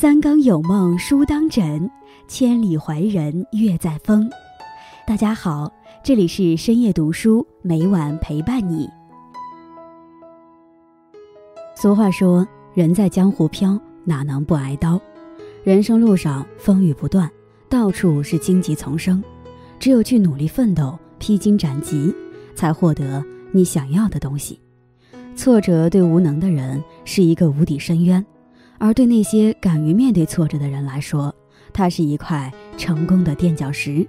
三更有梦书当枕，千里怀人月在风。大家好，这里是深夜读书，每晚陪伴你。俗话说：“人在江湖飘，哪能不挨刀？”人生路上风雨不断，到处是荆棘丛生。只有去努力奋斗，披荆斩棘，才获得你想要的东西。挫折对无能的人是一个无底深渊。而对那些敢于面对挫折的人来说，它是一块成功的垫脚石。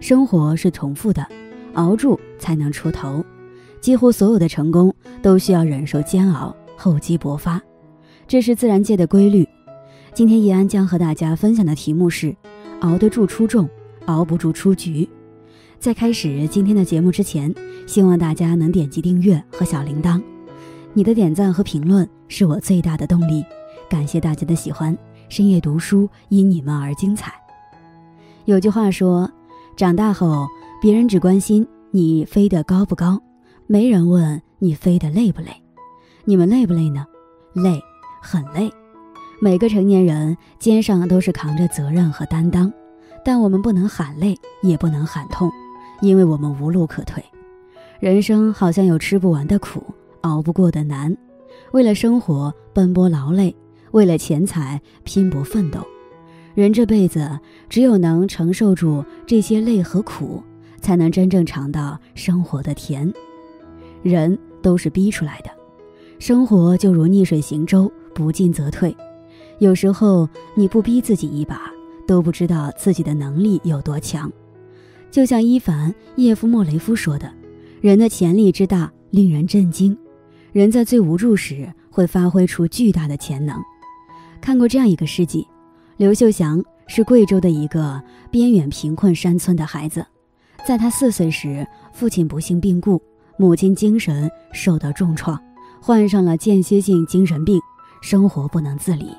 生活是重复的，熬住才能出头。几乎所有的成功都需要忍受煎熬，厚积薄发，这是自然界的规律。今天叶安将和大家分享的题目是：熬得住出众，熬不住出局。在开始今天的节目之前，希望大家能点击订阅和小铃铛，你的点赞和评论是我最大的动力。感谢大家的喜欢，深夜读书因你们而精彩。有句话说，长大后别人只关心你飞得高不高，没人问你飞得累不累。你们累不累呢？累，很累。每个成年人肩上都是扛着责任和担当，但我们不能喊累，也不能喊痛，因为我们无路可退。人生好像有吃不完的苦，熬不过的难，为了生活奔波劳累。为了钱财拼搏奋斗，人这辈子只有能承受住这些累和苦，才能真正尝到生活的甜。人都是逼出来的，生活就如逆水行舟，不进则退。有时候你不逼自己一把，都不知道自己的能力有多强。就像伊凡·叶夫莫雷夫说的：“人的潜力之大，令人震惊。人在最无助时，会发挥出巨大的潜能。”看过这样一个事迹，刘秀祥是贵州的一个边远贫困山村的孩子，在他四岁时，父亲不幸病故，母亲精神受到重创，患上了间歇性精神病，生活不能自理。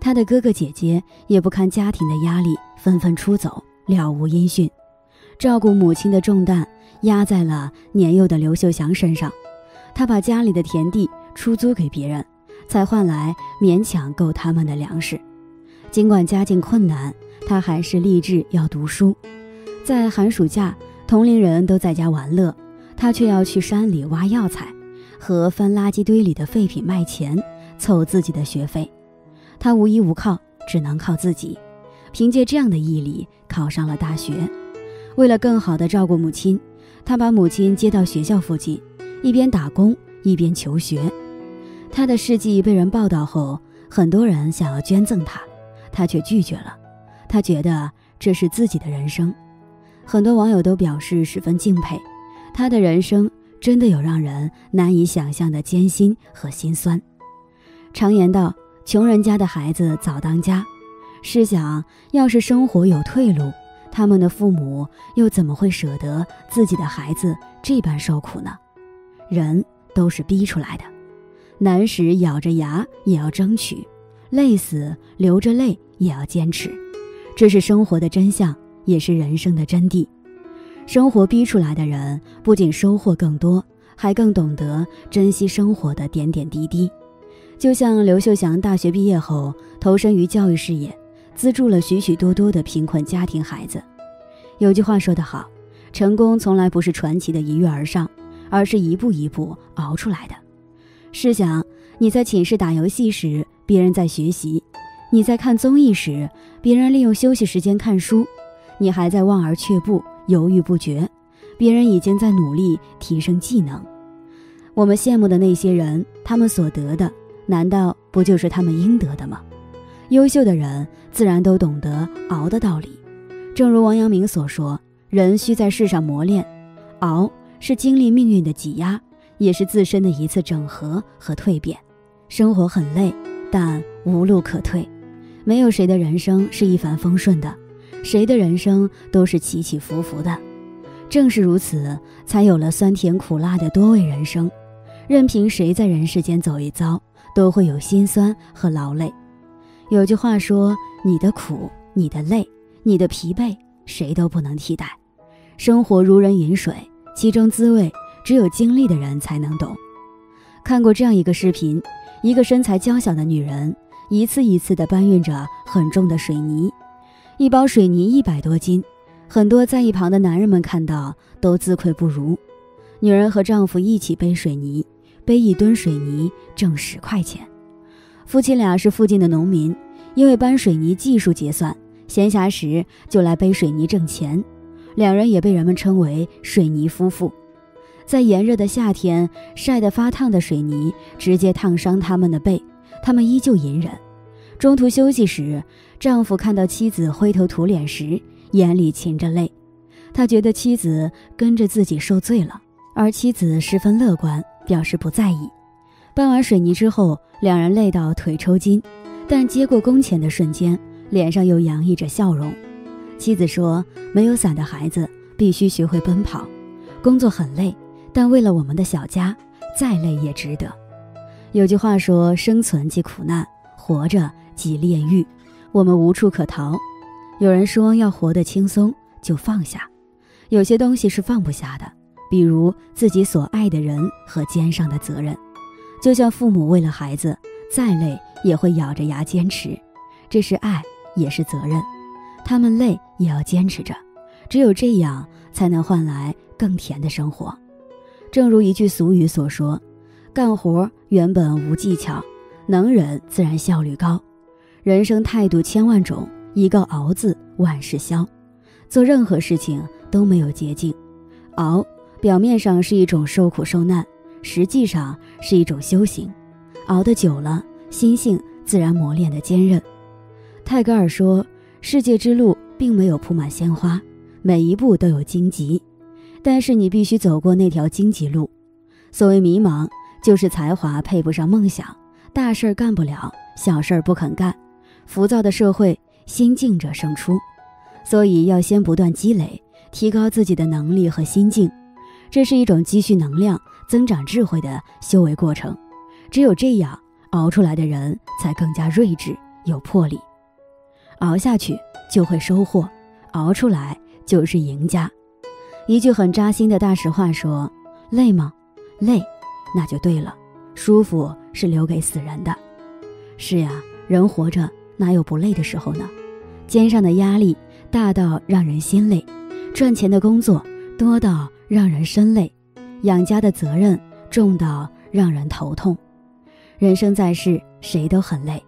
他的哥哥姐姐也不堪家庭的压力，纷纷出走，了无音讯。照顾母亲的重担压在了年幼的刘秀祥身上，他把家里的田地出租给别人。才换来勉强够他们的粮食。尽管家境困难，他还是立志要读书。在寒暑假，同龄人都在家玩乐，他却要去山里挖药材，和翻垃圾堆里的废品卖钱，凑自己的学费。他无依无靠，只能靠自己。凭借这样的毅力，考上了大学。为了更好地照顾母亲，他把母亲接到学校附近，一边打工一边求学。他的事迹被人报道后，很多人想要捐赠他，他却拒绝了。他觉得这是自己的人生，很多网友都表示十分敬佩。他的人生真的有让人难以想象的艰辛和心酸。常言道：“穷人家的孩子早当家。”试想，要是生活有退路，他们的父母又怎么会舍得自己的孩子这般受苦呢？人都是逼出来的。难时咬着牙也要争取，累死流着泪也要坚持，这是生活的真相，也是人生的真谛。生活逼出来的人，不仅收获更多，还更懂得珍惜生活的点点滴滴。就像刘秀祥大学毕业后投身于教育事业，资助了许许多多的贫困家庭孩子。有句话说得好，成功从来不是传奇的一跃而上，而是一步一步熬出来的。试想，你在寝室打游戏时，别人在学习；你在看综艺时，别人利用休息时间看书；你还在望而却步、犹豫不决，别人已经在努力提升技能。我们羡慕的那些人，他们所得的，难道不就是他们应得的吗？优秀的人自然都懂得熬的道理。正如王阳明所说：“人需在世上磨练，熬是经历命运的挤压。”也是自身的一次整合和蜕变。生活很累，但无路可退。没有谁的人生是一帆风顺的，谁的人生都是起起伏伏的。正是如此，才有了酸甜苦辣的多味人生。任凭谁在人世间走一遭，都会有心酸和劳累。有句话说：“你的苦，你的累，你的疲惫，谁都不能替代。”生活如人饮水，其中滋味。只有经历的人才能懂。看过这样一个视频：一个身材娇小的女人，一次一次地搬运着很重的水泥，一包水泥一百多斤，很多在一旁的男人们看到都自愧不如。女人和丈夫一起背水泥，背一吨水泥挣十块钱。夫妻俩是附近的农民，因为搬水泥技术结算，闲暇时就来背水泥挣钱。两人也被人们称为“水泥夫妇”。在炎热的夏天，晒得发烫的水泥直接烫伤他们的背，他们依旧隐忍。中途休息时，丈夫看到妻子灰头土脸时，眼里噙着泪。他觉得妻子跟着自己受罪了，而妻子十分乐观，表示不在意。搬完水泥之后，两人累到腿抽筋，但接过工钱的瞬间，脸上又洋溢着笑容。妻子说：“没有伞的孩子必须学会奔跑，工作很累。”但为了我们的小家，再累也值得。有句话说：“生存即苦难，活着即炼狱。”我们无处可逃。有人说要活得轻松，就放下。有些东西是放不下的，比如自己所爱的人和肩上的责任。就像父母为了孩子，再累也会咬着牙坚持，这是爱，也是责任。他们累也要坚持着，只有这样，才能换来更甜的生活。正如一句俗语所说：“干活原本无技巧，能忍自然效率高。人生态度千万种，一个熬字万事消。做任何事情都没有捷径，熬表面上是一种受苦受难，实际上是一种修行。熬得久了，心性自然磨练的坚韧。”泰戈尔说：“世界之路并没有铺满鲜花，每一步都有荆棘。”但是你必须走过那条荆棘路。所谓迷茫，就是才华配不上梦想，大事儿干不了，小事儿不肯干。浮躁的社会，心静者胜出。所以要先不断积累，提高自己的能力和心境。这是一种积蓄能量、增长智慧的修为过程。只有这样，熬出来的人才更加睿智、有魄力。熬下去就会收获，熬出来就是赢家。一句很扎心的大实话说：“累吗？累，那就对了。舒服是留给死人的。是呀，人活着哪有不累的时候呢？肩上的压力大到让人心累，赚钱的工作多到让人身累，养家的责任重到让人头痛。人生在世，谁都很累。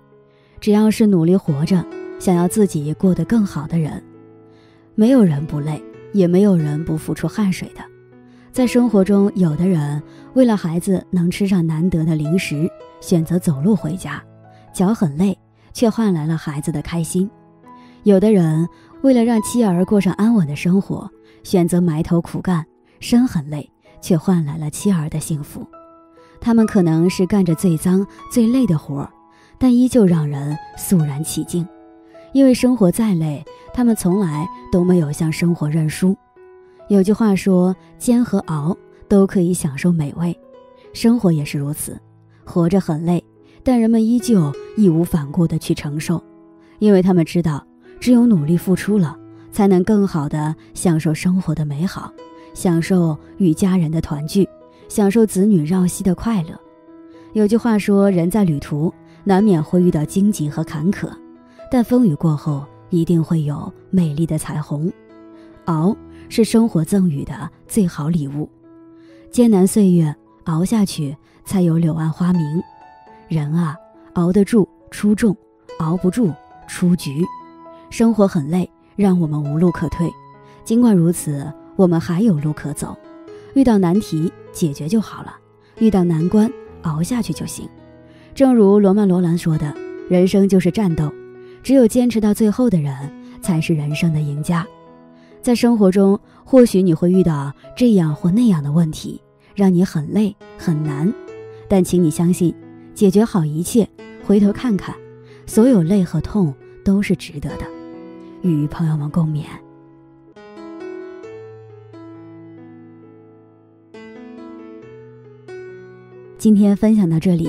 只要是努力活着，想要自己过得更好的人，没有人不累。”也没有人不付出汗水的，在生活中，有的人为了孩子能吃上难得的零食，选择走路回家，脚很累，却换来了孩子的开心；有的人为了让妻儿过上安稳的生活，选择埋头苦干，身很累，却换来了妻儿的幸福。他们可能是干着最脏最累的活儿，但依旧让人肃然起敬。因为生活再累，他们从来都没有向生活认输。有句话说：“煎和熬都可以享受美味，生活也是如此。活着很累，但人们依旧义无反顾地去承受，因为他们知道，只有努力付出了，才能更好地享受生活的美好，享受与家人的团聚，享受子女绕膝的快乐。”有句话说：“人在旅途，难免会遇到荆棘和坎坷。”但风雨过后，一定会有美丽的彩虹。熬是生活赠予的最好礼物，艰难岁月熬下去，才有柳暗花明。人啊，熬得住出众，熬不住出局。生活很累，让我们无路可退。尽管如此，我们还有路可走。遇到难题，解决就好了；遇到难关，熬下去就行。正如罗曼·罗兰说的：“人生就是战斗。”只有坚持到最后的人，才是人生的赢家。在生活中，或许你会遇到这样或那样的问题，让你很累很难。但请你相信，解决好一切，回头看看，所有累和痛都是值得的。与朋友们共勉。今天分享到这里。